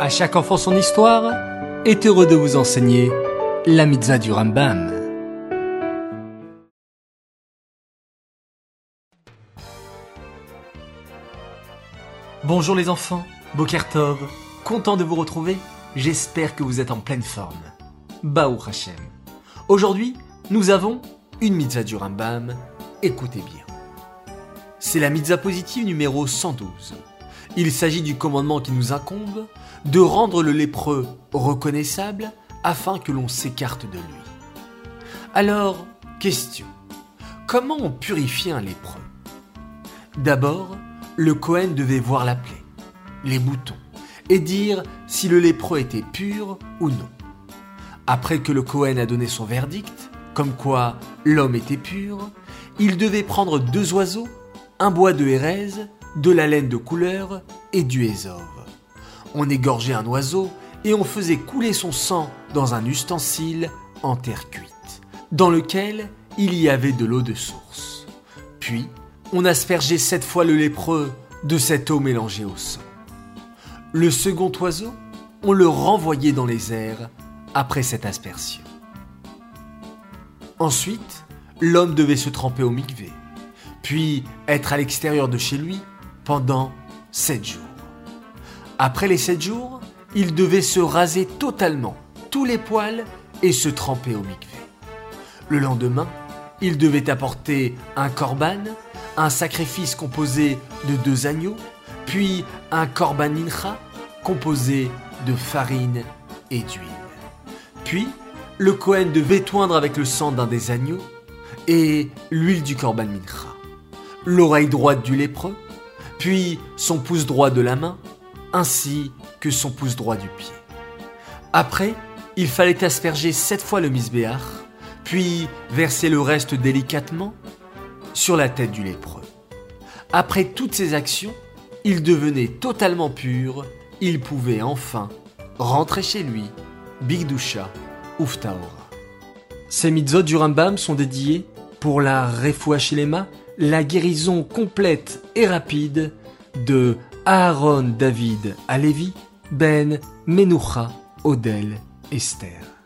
À chaque enfant son histoire est heureux de vous enseigner la mitzvah du Rambam. Bonjour les enfants, Bokertov, content de vous retrouver, j'espère que vous êtes en pleine forme. Baou Hashem. Aujourd'hui, nous avons une mitzvah du Rambam, écoutez bien. C'est la mitzvah positive numéro 112. Il s'agit du commandement qui nous incombe de rendre le lépreux reconnaissable afin que l'on s'écarte de lui. Alors, question. Comment on purifie un lépreux? D'abord, le Cohen devait voir la plaie, les boutons, et dire si le lépreux était pur ou non. Après que le Cohen a donné son verdict, comme quoi l'homme était pur, il devait prendre deux oiseaux, un bois de hérèse, de la laine de couleur et du hésove. On égorgeait un oiseau et on faisait couler son sang dans un ustensile en terre cuite, dans lequel il y avait de l'eau de source. Puis, on aspergeait sept fois le lépreux de cette eau mélangée au sang. Le second oiseau, on le renvoyait dans les airs après cette aspersion. Ensuite, l'homme devait se tremper au mikvé, puis être à l'extérieur de chez lui pendant sept jours. Après les sept jours, il devait se raser totalement, tous les poils, et se tremper au mikvé. Le lendemain, il devait apporter un korban, un sacrifice composé de deux agneaux, puis un korban mincha composé de farine et d'huile. Puis, le Kohen devait toindre avec le sang d'un des agneaux et l'huile du korban mincha, l'oreille droite du lépreux, puis son pouce droit de la main, ainsi que son pouce droit du pied. Après, il fallait asperger sept fois le misbéach, puis verser le reste délicatement sur la tête du lépreux. Après toutes ces actions, il devenait totalement pur, il pouvait enfin rentrer chez lui, Bigdusha, Uftaora. Ces mitzvot du Rambam sont dédiés pour la refoua la guérison complète et rapide de Aaron David Alevi, Ben Menucha Odel Esther.